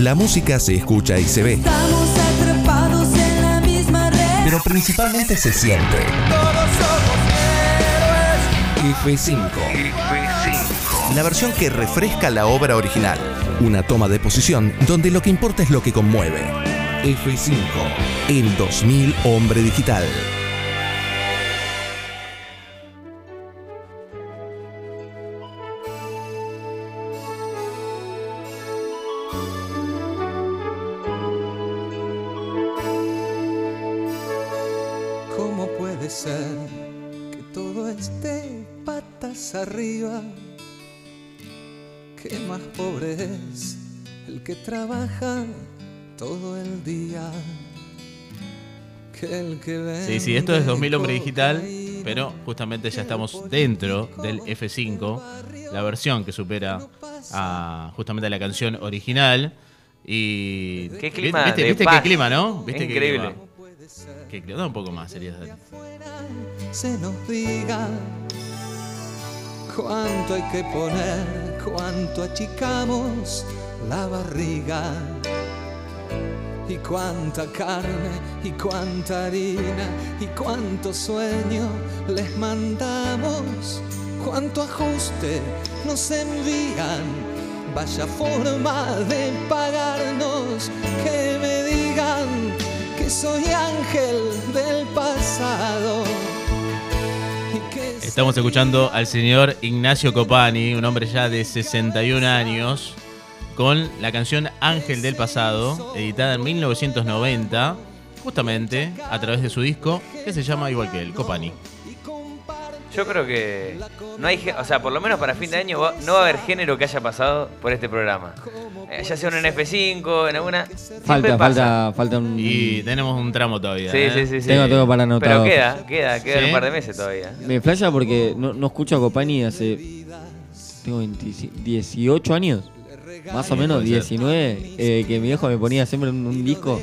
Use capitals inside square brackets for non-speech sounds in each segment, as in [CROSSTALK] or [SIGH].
La música se escucha y se ve, Estamos atrapados en la misma red. pero principalmente se siente. F5. La versión que refresca la obra original. Una toma de posición donde lo que importa es lo que conmueve. F5. El 2000 Hombre Digital. Trabaja todo el día que el que ve. Sí, sí, esto es 2000 Hombre Digital, pero justamente ya estamos dentro del F5, la versión que supera a justamente a la canción original. Y. Qué clima ¿Viste, qué clima, no? ¿Viste qué Increíble. Qué clima. Da un poco más, sería. se nos diga cuánto hay que poner, cuánto achicamos la barriga y cuánta carne y cuánta harina y cuánto sueño les mandamos, cuánto ajuste nos envían. Vaya forma de pagarnos, que me digan que soy ángel del pasado. Estamos escuchando al señor Ignacio Copani, un hombre ya de 61 años, con la canción Ángel del Pasado, editada en 1990, justamente a través de su disco, que se llama igual que él, Copani. Yo creo que no hay, o sea, por lo menos para fin de año va- no va a haber género que haya pasado por este programa. Eh, ya sea en un F5, en alguna. Falta, pasa. falta, falta un. Y tenemos un tramo todavía. Sí, ¿eh? sí, sí, sí. Tengo, tengo para Pero anotado. queda, queda, queda Sí. un par de meses todavía. Me flasha porque no, no escucho a Copani hace. Tengo 20 18 años. Más o menos, puede ser. 19. eh, que mi viejo me ponía siempre un, un disco.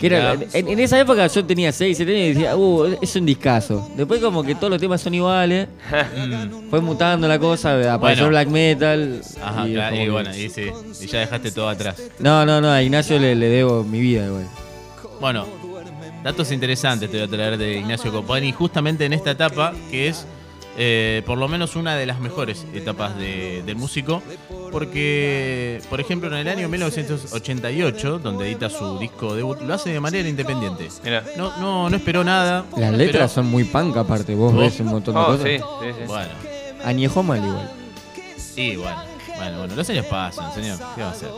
Que era, en, en esa época yo tenía 6, 7 años y decía, uh, es un discazo. Después, como que todos los temas son iguales. [LAUGHS] Fue mutando la cosa, apareció Bueno. black metal. Ajá, y claro, y que- bueno, y, sí, y ya dejaste todo atrás. No, no, no, a Ignacio le, le debo mi vida, igual. Bueno, datos interesantes te voy a traer de Ignacio Copani, justamente en esta etapa, que es eh, por lo menos una de las mejores etapas de- del músico, porque, por ejemplo, en el año 1988, donde edita su disco debut, lo hace de manera independiente. Mirá. No, no, no esperó nada. Las no letras esperó- son muy punk, aparte. Vos ves un montón de Oh, cosas. sí, sí, sí. Bueno, Añejo mal, igual. y bueno, bueno, bueno, los años pasan, señor. ¿Qué va a hacer?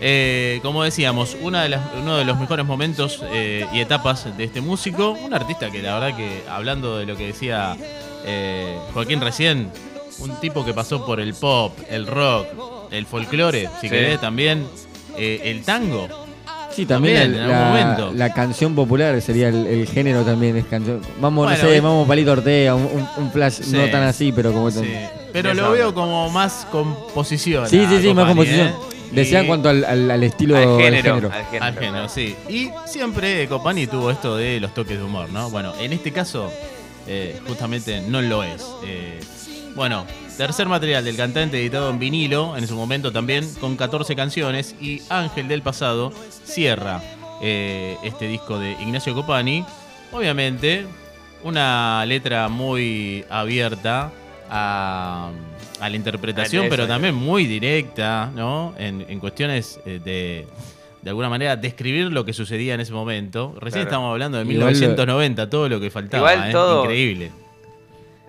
Eh, como decíamos, una de las- uno de los mejores momentos eh, y etapas de este músico, un artista que la verdad que, hablando de lo que decía eh, Joaquín recién, un tipo que pasó por el pop, el rock, el folclore, si Sí. querés también, eh, el tango. Sí, también, También, la, en algún momento. la canción popular sería el, el género también, es canción. Vamos, Bueno, no sé, vamos Palito Ortega, un, un- un flash Sí. no tan así, pero como... Sí, Sí, Pero lo veo como más composición. sí, a sí, más composición. ¿eh? Decía en cuanto al, al- al estilo Al del género, género. al género. Al género, sí. Y siempre Copani tuvo esto de los toques de humor, ¿no? Bueno, en este caso, eh, justamente no lo es. Eh, bueno, tercer material del cantante editado en vinilo, en su momento también, con 14 canciones. Y Ángel del Pasado cierra eh, este disco de Ignacio Copani. Obviamente, una letra muy abierta a, a la interpretación, pero también muy directa, ¿no? En, en cuestiones de, de alguna manera, describir lo que sucedía en ese momento. Recién Claro. estamos hablando de Igual lo- 1990, todo lo que faltaba, Igual ¿eh? todo- Increíble.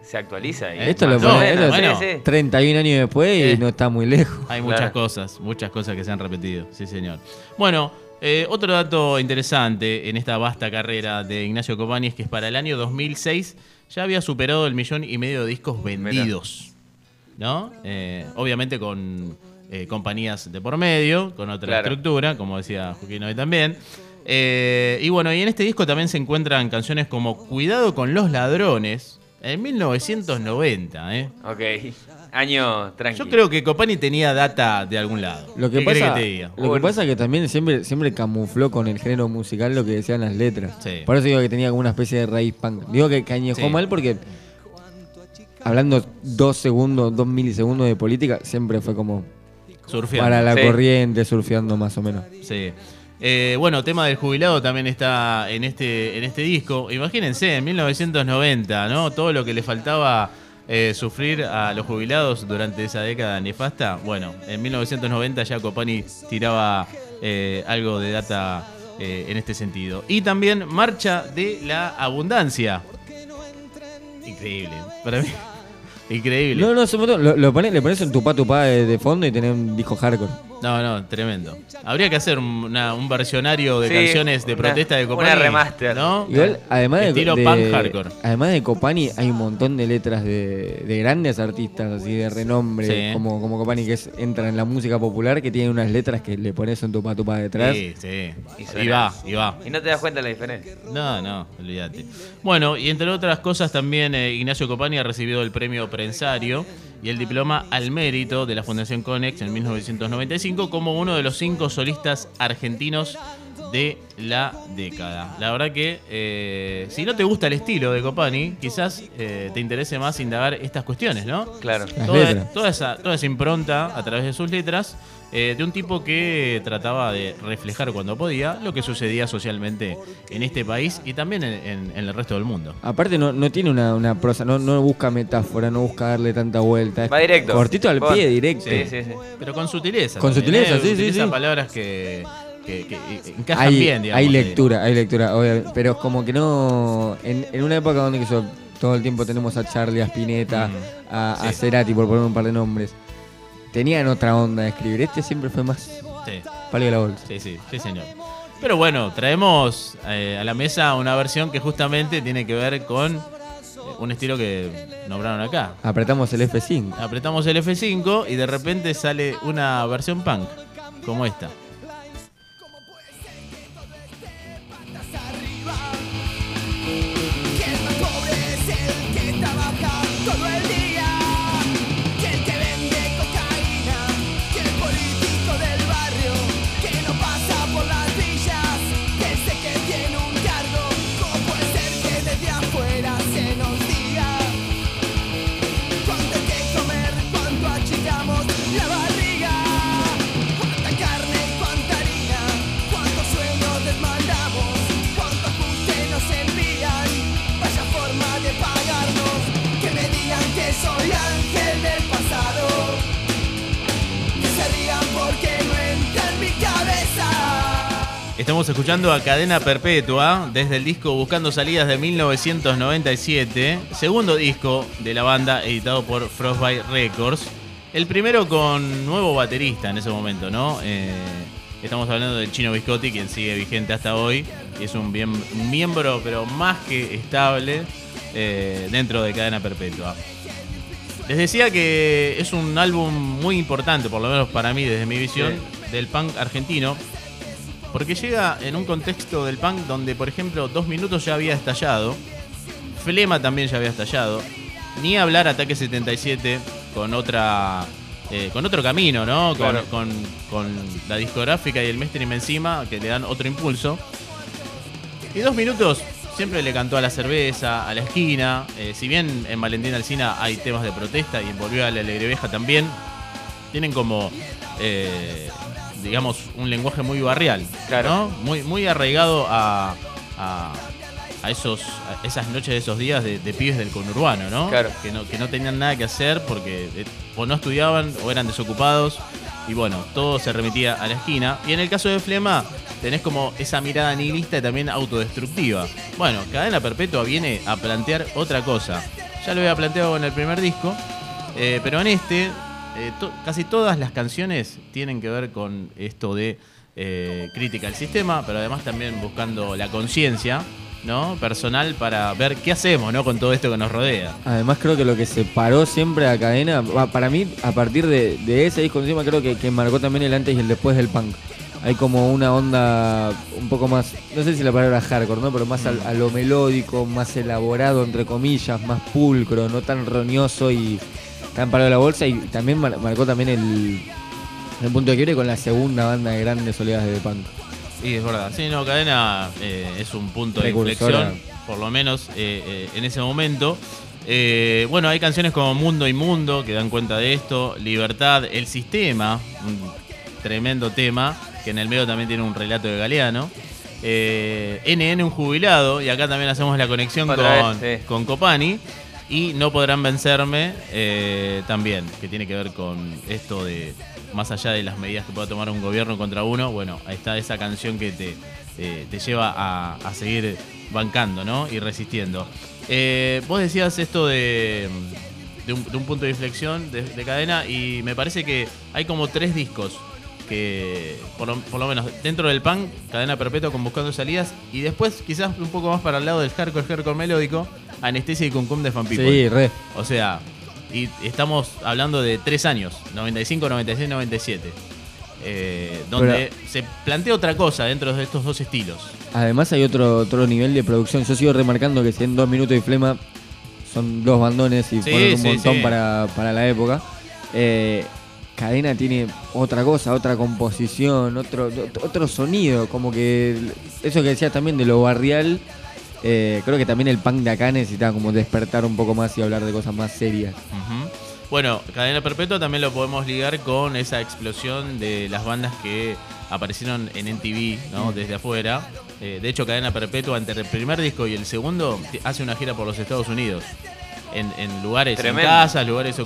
Se actualiza. y Esto más lo o pone- menos, bueno, sí, sí. 31 años después y Eh. no está muy lejos. Hay Claro. muchas cosas, muchas cosas que se han repetido, sí señor. Bueno, eh, otro dato interesante en esta vasta carrera de Ignacio Copani es que para el año 2006 ya había superado el millón y medio de discos vendidos, ¿no? Eh, obviamente con eh, compañías de por medio, con otra Claro. estructura, como decía Joaquín hoy también. Eh, y bueno, y en este disco también se encuentran canciones como Cuidado con los ladrones, en 1990, ¿eh? Ok. Año tranquilo. Yo creo que Copani tenía data de algún lado. Lo que ¿Qué querés pasa, que te diga? lo que pasa es que también siempre, siempre camufló con el género musical lo que decían las letras. Sí. Por eso digo que tenía como una especie de raíz punk. Digo que cañejó Sí. mal porque hablando dos segundos, dos milisegundos de política, siempre fue como Surfeando. para la Sí. corriente, surfeando más o menos. Sí. Eh, bueno, tema del jubilado también está en este, en este disco. Imagínense, en 1990, ¿no? Todo lo que le faltaba eh, sufrir a los jubilados durante esa década nefasta. Bueno, en 1990 ya Copani tiraba eh, algo de data eh, en este sentido. Y también Marcha de la Abundancia. Increíble. Para mí. Increíble. No, no, es un montón. Lo, pones, le pones en tupá tupá de, de fondo y tenés un disco hardcore. No, no, tremendo. Habría que hacer un, una- un versionario de Sí, canciones de una- protesta de Copani. una remaster. ¿no? Igual, además de, Estilo de- punk hardcore. además de Copani, hay un montón de letras de, de grandes artistas, así de renombre, Sí. como, como Copani, que es, entran en la música popular, que tienen unas letras que le pones un tupá tupá detrás. Sí, sí. Y va, y va. Y no te das cuenta de la diferencia. No, no, olvídate. Bueno, y entre otras cosas también eh, Ignacio Copani ha recibido el premio Prensario y el diploma al mérito de la Fundación Conex en 1995 como uno de los cinco solistas argentinos de la década. La verdad que eh, si no te gusta el estilo de Copani, quizás eh, te interese más indagar estas cuestiones, ¿no? Claro. Toda esa, toda esa impronta a través de sus letras eh, de un tipo que trataba de reflejar cuando podía lo que sucedía socialmente en este país y también en, en- en el resto del mundo. Aparte no, no tiene una, una prosa, no, no busca metáfora, no busca darle tanta vuelta. Va directo. Cortito al pie, directo. Sí, sí, sí. Pero con sutileza. Con también, sutileza, ¿eh? sí, sí, Utiliza sí. palabras que, que- que encajan Hay, bien, digamos. hay lectura, hay lectura, obviamente, pero es como que no. En, en una época donde que so- todo el tiempo tenemos a Charlie, a Spinetta, Mm, a, a sí. Cerati, por poner un par de nombres, tenían otra onda de escribir. Este siempre fue más Sí, palio de la bolsa. sí, sí, sí, señor. Pero bueno, traemos eh, a la mesa una versión que justamente tiene que ver con eh, un estilo que nombraron acá. Apretamos el F5. Apretamos el F5 y de repente sale una versión punk, como esta. A Cadena Perpetua desde el disco Buscando Salidas de 1997, segundo disco de la banda editado por Frostbite Records. El primero con nuevo baterista en ese momento, ¿no? Eh, estamos hablando del Chino Biscotti, quien sigue vigente hasta hoy y es un, bien- un miembro, pero más que estable, eh, dentro de Cadena Perpetua. Les decía que es un álbum muy importante, por lo menos para mí, desde mi visión, del punk argentino. Porque llega en un contexto del punk donde, por ejemplo, Dos Minutos ya había estallado, Flema también ya había estallado, ni hablar Ataque 77 con otra eh, con otro camino, ¿no? Con, Claro. con- con la discográfica y el mainstream encima, que le dan otro impulso. Y Dos Minutos siempre le cantó a la cerveza, a la esquina. eh, si bien en Valentín Alcina hay temas de protesta y en Volvió a la Alegre Vieja también, tienen como, eh, digamos, un lenguaje muy barrial, Claro. ¿no? Muy, muy arraigado a, a, a esos, a esas noches de esos días de, de pibes del conurbano, ¿no? Claro. Que ¿no? Que no tenían nada que hacer porque eh, o no estudiaban o eran desocupados. Y bueno, todo se remitía a la esquina. Y en el caso de Flema, tenés como esa mirada nihilista y también autodestructiva. Bueno, Cadena Perpetua viene a plantear otra cosa. Ya lo había planteado en el primer disco, eh, pero en este, eh, to- casi todas las canciones tienen que ver con esto de eh, crítica al sistema, pero además también buscando la conciencia ¿no? personal para ver qué hacemos ¿no? con todo esto que nos rodea. Además creo que lo que separó siempre a Cadena, para mí, a partir de, ese disco encima, creo que, que marcó también el antes y el después del punk. Hay como una onda un poco más, no sé si la palabra hardcore, ¿no? Pero más al- a lo melódico, más elaborado, entre comillas, más pulcro, no tan roñoso y tan parado la bolsa. Y también mar- marcó también el, el punto de quiebre con la segunda banda de grandes oleadas de punk. Y es verdad, sí, no, Cadena eh, es un punto de inflexión, por lo menos eh, eh, en ese momento. Eh, bueno, hay canciones como Mundo y Mundo que dan cuenta de esto, Libertad, El Sistema, un tremendo tema, que en el medio también tiene un relato de Galeano. Eh, NN, un jubilado, y acá también hacemos la conexión con, vez, sí. con Copani. Y No Podrán Vencerme eh, también, que tiene que ver con esto de, más allá de las medidas que pueda tomar un gobierno contra uno, bueno, ahí está esa canción que te, eh, te lleva a, a seguir bancando, ¿no? Y resistiendo. Eh, vos decías esto de, de, un, de un punto de inflexión de, de cadena y me parece que hay como tres discos que, por lo, por lo menos dentro del punk, cadena perpetua con Buscando Salidas y después quizás un poco más para el lado del hardcore, hardcore melódico, Anestesia y Cum de Fan People. Sí, re. O sea, y estamos hablando de tres años, 95, 96, 97. eh, donde se plantea otra cosa dentro de estos dos estilos. Además hay otro, otro nivel de producción. Yo sigo remarcando que si en dos minutos y flema son dos bandones y Sí, ponen un sí, montón sí. Para, para la época. Eh, Cadena tiene otra cosa, otra composición, otro, otro sonido, como que eso que decías también de lo barrial, eh, creo que también el punk de acá necesitaba como despertar un poco más y hablar de cosas más serias. Bueno, Cadena Perpetua también lo podemos ligar con esa explosión de las bandas que aparecieron en NTV, ¿no? Desde afuera. Eh, de hecho, Cadena Perpetua, entre el primer disco y el segundo, hace una gira por los Estados Unidos. En, en lugares, Tremendo. en casas, lugares, eh,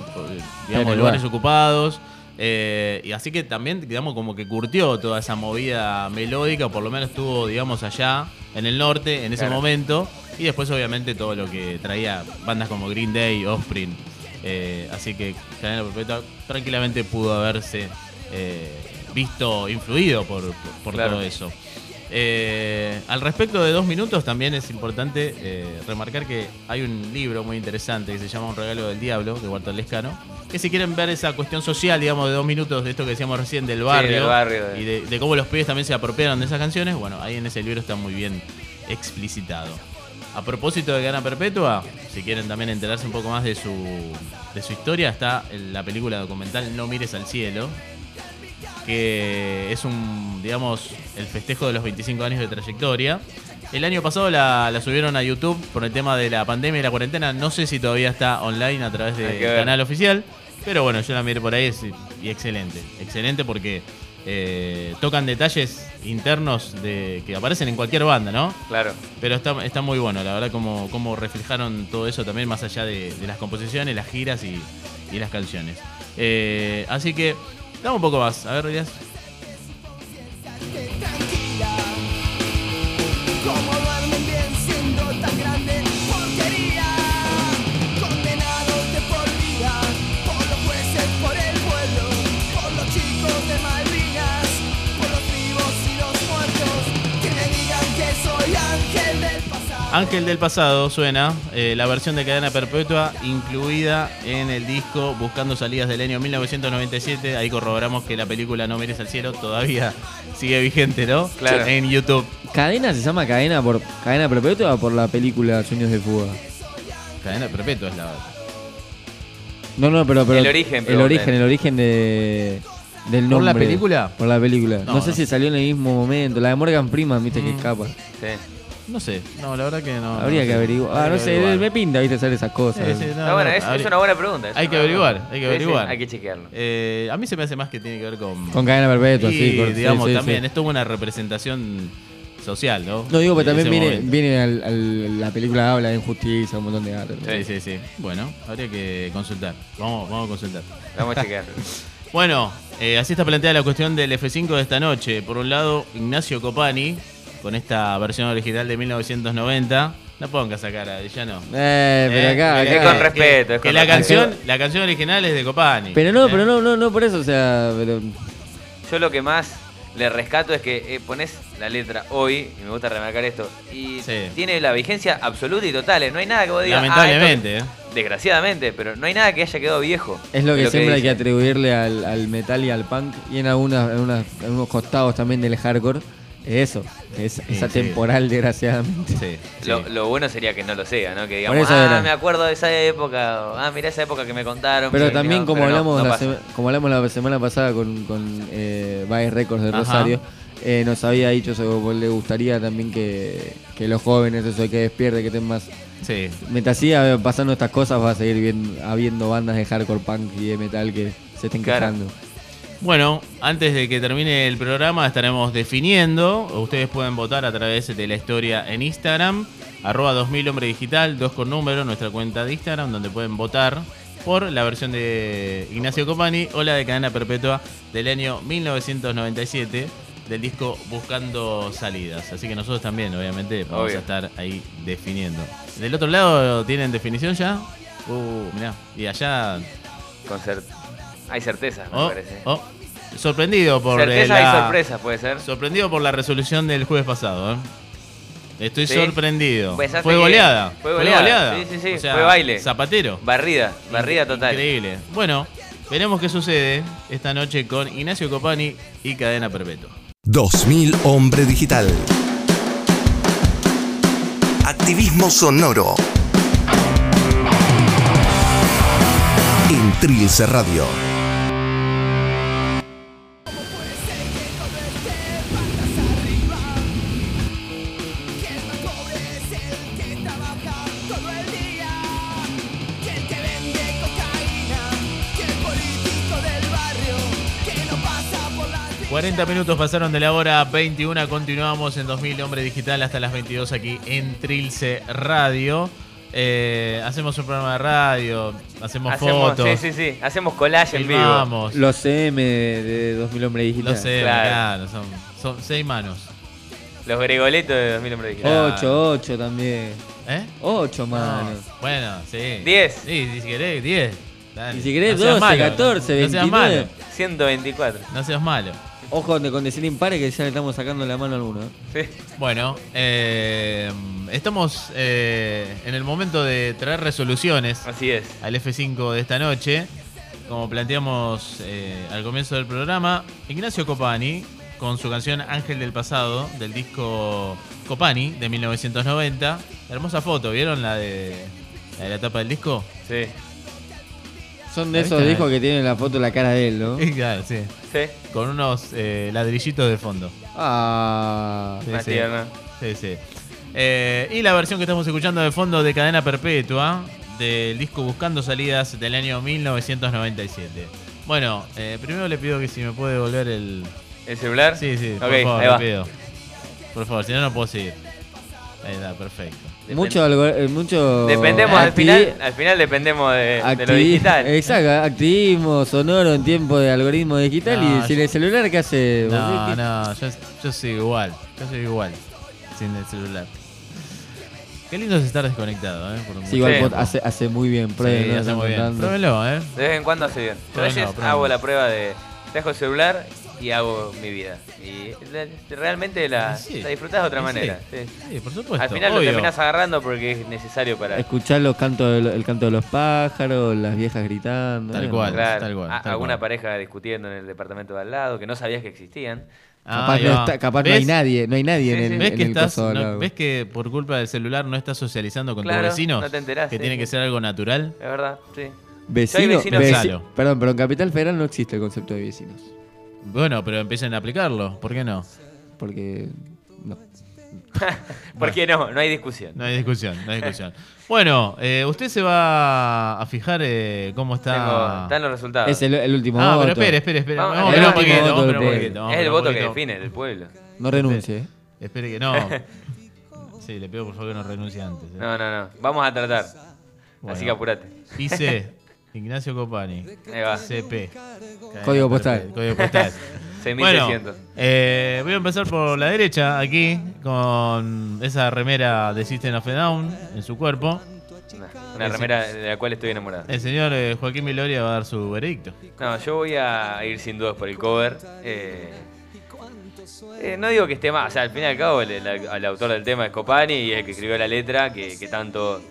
digamos, lugares lugar. ocupados. Eh, y así que también, digamos, como que curtió toda esa movida melódica, por lo menos estuvo, digamos, allá, en el norte, en ese Claro. momento. Y después, obviamente, todo lo que traía bandas como Green Day, Offspring. Eh, así que Cadena Perpetua tranquilamente pudo haberse eh, visto influido por, por- por Claro. todo eso. Eh, al respecto de dos minutos, también es importante eh, remarcar que hay un libro muy interesante que se llama Un regalo del diablo, de Walter Lescano, que si quieren ver esa cuestión social, digamos, de dos minutos, de esto que decíamos recién, del barrio, del barrio, de- y de, de cómo los pibes también se apropiaron de esas canciones, bueno, ahí en ese libro está muy bien explicitado. A propósito de Gana Perpetua, si quieren también enterarse un poco más de su, de su historia, está en la película documental No mires al cielo, que es un, digamos, el festejo de los 25 años de trayectoria. El año pasado la, la subieron a YouTube por el tema de la pandemia y la cuarentena. No sé si todavía está online a través del canal oficial, pero bueno, yo la miré por ahí y excelente. Excelente porque eh, tocan detalles internos de que aparecen en cualquier banda, ¿no? Claro. Pero está, está muy bueno, la verdad, como, como reflejaron todo eso también más allá de, de las composiciones, las giras y, y las canciones. Eh, así que, dame un poco más. A ver, Elías. Ángel del Pasado suena, eh, la versión de Cadena Perpetua incluida en el disco Buscando Salidas del año 1997. Ahí corroboramos que la película No Mires al Cielo todavía sigue vigente, ¿no? Claro. En YouTube. ¿Cadena se llama cadena por cadena perpetua o por la película Sueños de Fuga? Cadena Perpetua es la. No, no, pero, pero El origen, el origen, el origen de del ¿Por nombre. la película? Por la película. No, No, sé no. si salió en el mismo momento. La de Morgan Freeman, viste que Mm. escapa. Sí. No sé, no, la verdad que no. Habría no que sé. averiguar. Ah, no sé, averiguar. me pinta, viste, hacer esas cosas. Sí, sí, no, es, una buena pregunta. Hay que averiguar, hay que Sí, sí, averiguar. hay que chequearlo. Eh, a mí se me hace más que tiene que ver con. Con cadena perpetua, y, sí. con- sí, digamos, sí, también, sí. es una representación social, ¿no? No digo, pero también viene, viene al, al- la película habla de injusticia, un montón de datos. Sí, sí, sí. Bueno, habría que consultar. Vamos, vamos a consultar. Vamos a chequearlo. [LAUGHS] Bueno, eh, así está planteada la cuestión del F5 de esta noche. Por un lado, Ignacio Copani, con esta versión original de 1990. No pongas esa cara, ya no. Eh, pero Eh, acá, Es con respeto, es Que con la canción, la canción original es de Copani. Pero no, ¿eh? pero no, no, no por eso, o sea, pero Yo lo que más le rescato es que eh, pones la letra hoy, y me gusta remarcar esto, y Sí. tiene la vigencia absoluta y total. eh. No hay nada que vos digas. ah, Lamentablemente, esto- ¿eh? desgraciadamente, pero no hay nada que haya quedado viejo. es lo que siempre hay que atribuirle al, al metal y al punk y en, algunas, en, unas- en unos costados también del hardcore. Es eso, es Sí, esa sí. temporal, desgraciadamente. Sí, sí. Lo, lo bueno sería que no lo sea, ¿no? Que digamos, Por eso ah, era. me acuerdo de esa época, o, ah, mira esa época que me contaron. Pero también no, como pero hablamos no la sema- como hablamos la semana pasada con, con eh, Vice Records de Ajá. Rosario, eh, nos había dicho eso, que le gustaría también que, que los jóvenes, eso que despierte, que estén más... Sí. Mientras siga pasando estas cosas va a seguir bien, habiendo bandas de hardcore punk y de metal que se estén Claro. quejando. Bueno, antes de que termine el programa estaremos definiendo. Ustedes pueden votar a través de la historia en Instagram, arroba 2000 hombre digital, 2 con número, nuestra cuenta de Instagram, donde pueden votar por la versión de Ignacio Copani o la de Cadena Perpetua del año 1997 del disco Buscando Salidas. Así que nosotros también, obviamente, vamos Obvio. a estar ahí definiendo. Del otro lado, ¿tienen definición ya? Uh, mirá. Y allá Con cer- Hay certeza, me Oh, parece. oh, sorprendido por Certeza eh, la- y sorpresa, puede ser. Sorprendido por la resolución del jueves pasado. ¿eh? Estoy Sí. sorprendido. Pensaste Fue goleada. fue goleada. Sí, sí, sí, O sea, fue baile. Zapatero. Barrida, barrida total. Increíble. Bueno, veremos qué sucede esta noche con Ignacio Copani y Cadena Perpetua. 2000 Hombre Digital. Activismo sonoro. En Trilce Radio. 30 minutos pasaron de la hora 21. Continuamos en 2000 Hombre Digital hasta las 22 aquí en Trilce Radio. Eh, hacemos un programa de radio, hacemos, hacemos fotos. Sí, sí, sí. Hacemos collage filmamos. en vivo. Los CM de 2000 Hombre Digital. Los CM, claro. claro son, son seis manos. Los Gregoletos de 2000 Hombre Digital. 8, 8 también. ¿Eh? 8 manos. No. Bueno, sí. 10. Sí, si querés, 10. Dale. Y si querés, no 12, malo, 14, no, 29. 124. No seas malo. Ojo con con decir impares que ya le estamos sacando la mano a alguno. ¿eh? Sí. Bueno, eh, estamos eh, en el momento de traer resoluciones Así es. al F5 de esta noche. Como planteamos eh, al comienzo del programa, Ignacio Copani, con su canción Ángel del Pasado, del disco Copani de 1990. Hermosa foto, ¿vieron la de la, de la tapa del disco? Sí. Son de esos discos que tienen la foto de la cara de él, ¿no? [LAUGHS] claro, sí. Sí. Con unos eh, ladrillitos de fondo. Ah. Sí, tierna. Sí, sí. Eh, y la versión que estamos escuchando de fondo de Cadena Perpetua, del disco Buscando Salidas del año 1997. Bueno, eh, primero le pido que si me puede volver el... ¿El celular? Sí, sí, por Ok, favor, ahí le va. pido. Por favor, si no, no puedo seguir. Ahí está, perfecto. Mucho, algo- eh, mucho. Dependemos al final, al final dependemos de, de lo digital. Exacto, activismo sonoro en tiempo de algoritmo digital No, y sin yo- el celular, ¿qué hace? No, ¿Qué- no, yo, yo soy igual. Yo soy igual. Sin el celular. Qué lindo es estar desconectado, ¿eh? Por un Sí, igual Sí. hace, hace muy bien, Sí, prueben, hace muy bien. contando. Pruébenlo, ¿eh? De vez en cuando hace bien. Yo hago la prueba de dejo el celular y hago mi vida. Y la- realmente la, Sí. la disfrutás de otra Sí, manera. sí. sí. Sí, por supuesto. Al final lo obvio. terminás agarrando porque es necesario para. Escuchar los cantos de lo- el canto de los pájaros, las viejas gritando. Tal cual. Claro, tal cual, tal alguna cual. pareja discutiendo en el departamento de al lado que no sabías que existían. Ah, Capaz, no, está- capaz no hay nadie, no hay nadie Sí, en el. ¿Ves en que, el estás, coso no-. ¿Ves que por culpa del celular no estás socializando con Claro, tus vecinos? no te enterás, Que sí, tiene sí. que ser algo natural. Es verdad, sí. Vecino, vecino. Perdón, pero en Capital Federal no existe el concepto de vecinos. Bueno, pero empiecen a aplicarlo. ¿Por qué no? Porque. No. [LAUGHS] ¿Por qué no? No hay discusión. No hay discusión, no hay discusión. Bueno, eh, usted se va a fijar eh, cómo está. Tengo- están los resultados. Es el, el último ah, voto. pero espere, espere, espere. Vamos, Vamos, el poquito, voto vamos poquito, es el voto que define el pueblo. No renuncie. Espere que no. Sí, le pido por favor que no renuncie antes. eh. No, no, no. Vamos a tratar. Bueno. Así que apurate. IC, Ignacio Copani. Ahí va. CP. Código postal. Código postal. [LAUGHS] 6600. eh, voy a empezar por la derecha, aquí, con esa remera de System of a Down en su cuerpo. Una, una remera de la cual estoy enamorado. El señor eh, Joaquín Miloria va a dar su veredicto. No, yo voy a ir sin dudas por el cover. Eh, eh, no digo que esté más, o sea, al fin y al cabo el, el- el autor del tema es Copani y el que escribió la letra, que, que tanto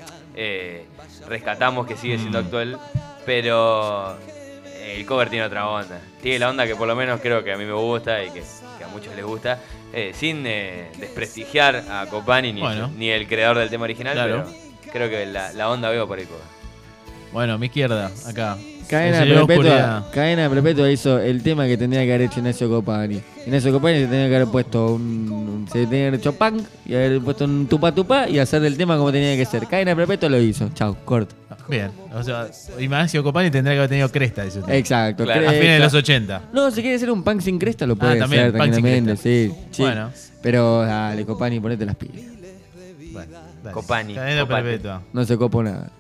eh, rescatamos que sigue siendo Mm. actual, pero el cover tiene otra onda. Tiene la onda que por lo menos creo que a mí me gusta y que, que a muchos les gusta, eh, sin eh, desprestigiar a Copani ni, Bueno. ni el creador del tema original, Claro. pero creo que la, la onda veo por el cover. Bueno, mi izquierda, acá. Cadena Perpetua, oscuridad. Cadena Perpetua hizo el tema que tendría que haber hecho Ignacio Copani. Ignacio Copani se tenía que haber puesto un, se tenía que haber hecho punk y haber puesto un tupa tupa y hacer el tema como tenía que ser. Cadena Perpetua lo hizo. Chau, corto. Bien. O sea, Ignacio Copani tendría que haber tenido cresta, dice usted. Exacto. Claro. A fines de cresta. los 80. No, si quiere hacer un punk sin cresta lo puede también, hacer punk sin tranquilamente, sí, sí. Bueno. Pero dale, Copani, ponete las pilas. Bueno, dale. Copani, Cadena Copani. perpetua. No se copo nada.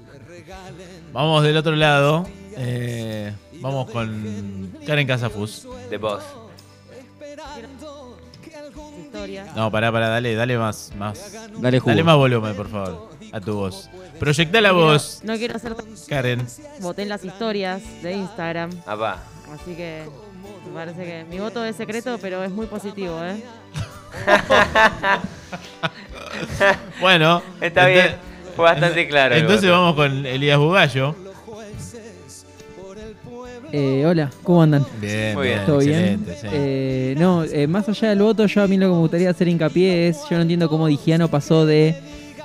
Vamos del otro lado. Eh, vamos con Karen Casafus. The Boss. Historia. No, pará, pará, dale, dale más, más. Dale jugo. Dale más volumen, por favor, a tu voz. Proyectá la voz, No quiero hacer. Karen. Voté en las historias de Instagram. Apá. Así que me parece que mi voto es secreto, pero es muy positivo, ¿eh? [LAUGHS] Bueno. Está ente- bien. Fue bastante claro. el Entonces voto. vamos con Elías Bugallo. Eh, hola, ¿cómo andan? Bien, Muy bien. ¿Todo bien? sí. Eh, no, eh, más allá del voto, yo a mí lo que me gustaría hacer hincapié es, yo no entiendo cómo Digiano pasó de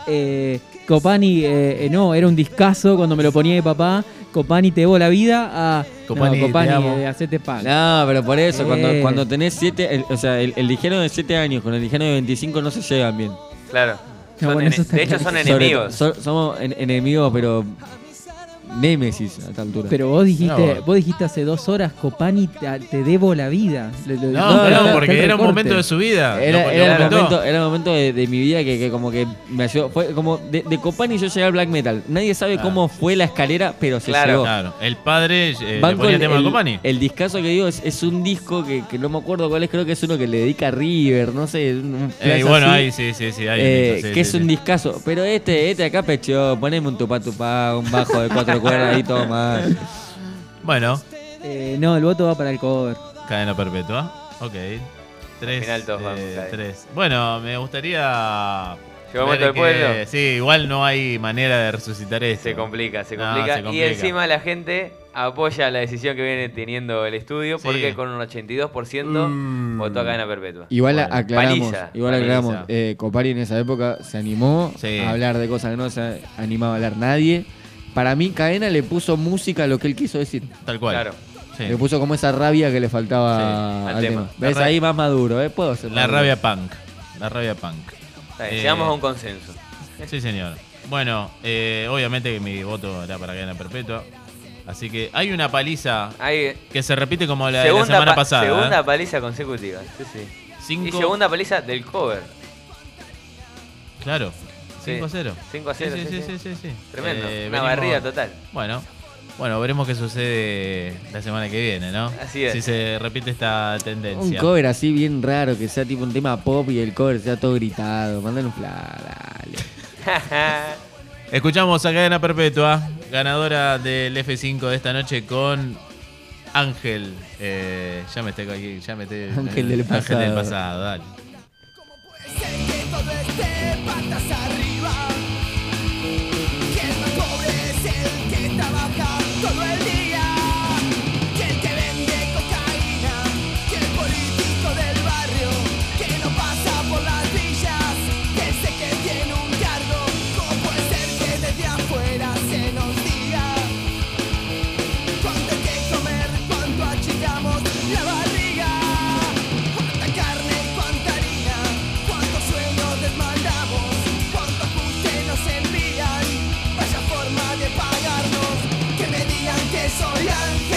eh, Copani, eh, eh, no, era un discazo cuando me lo ponía mi papá, Copani te debo la vida, a Copani, no, te Copani, amo. eh, hacete pan. No, pero por eso, cuando, Eh. cuando tenés siete, el- o sea, el, el ligero de 7 años con el ligero de 25 no se llevan bien. Claro. No, Son bueno, está de hecho, son claro. Sobre- enemigos. so- somos en- enemigos, pero Némesis a esta altura. Pero vos dijiste, vos dijiste hace dos horas, Copani, te, debo la vida. Le- No, no, porque era un momento de su vida. Era, era el comentó. momento, de, mi vida que, como que me ayudó. Fue como de, Copani yo llegué al black metal. Nadie sabe cómo fue la escalera, pero se Claro. llegó. Claro, el padre eh, le ponía el, tema a Copani. el discazo que digo es, un disco que, no me acuerdo cuál es, creo que es uno que le dedica a River, no sé, eh, bueno, ahí sí, sí, sí. Eh, que es un discazo. Pero este, este acá pecho, poneme un tupá un bajo de 4 [LAUGHS] ahí todo. Bueno. Eh, no, el voto va para el cover. Cadena perpetua. Ok. Tres. Final todos eh, Bueno, me gustaría. Llegamos al pueblo. Sí, igual no hay manera de resucitar esto. Se complica, se complica. Y encima la gente apoya la decisión que viene teniendo el estudio porque con un 82% mm. votó a cadena perpetua. Igual aclaramos, igual aclaramos eh, Copari en esa época se animó a hablar de cosas que no se animaba a hablar nadie. Para mí, Cadena le puso música a lo que él quiso decir. Tal cual. Claro. Sí. Le puso como esa rabia que le faltaba Sí, al al tema. tema. ¿Ves ahí más maduro? ¿eh? Puedo ser La maduro. rabia punk. La rabia punk. Eh, Llegamos a un consenso. Sí, señor. Bueno, eh, obviamente que mi voto era para cadena perpetua. Así que hay una paliza Hay que se repite como la de la semana pa- pasada. segunda ¿eh? paliza consecutiva. Sí, sí. Cinco, Y segunda paliza del cover. Claro. Sí. 5 a 0. 5 a 0. Sí, sí, sí, sí, sí. sí, sí. Tremendo. Eh, Una venimos- barrida total. Bueno, bueno, veremos qué sucede la semana que viene, ¿no? Así es. Si se repite esta Un tendencia. cover así bien raro, que sea tipo un tema pop y el cover sea todo gritado. Mándale un fla, dale. [LAUGHS] Escuchamos a Cadena Perpetua, ganadora del F5 de esta noche con Ángel. Eh, ya me estoy aquí, ya me estoy. Ángel del Ángel del pasado. pasado, dale. Yeah.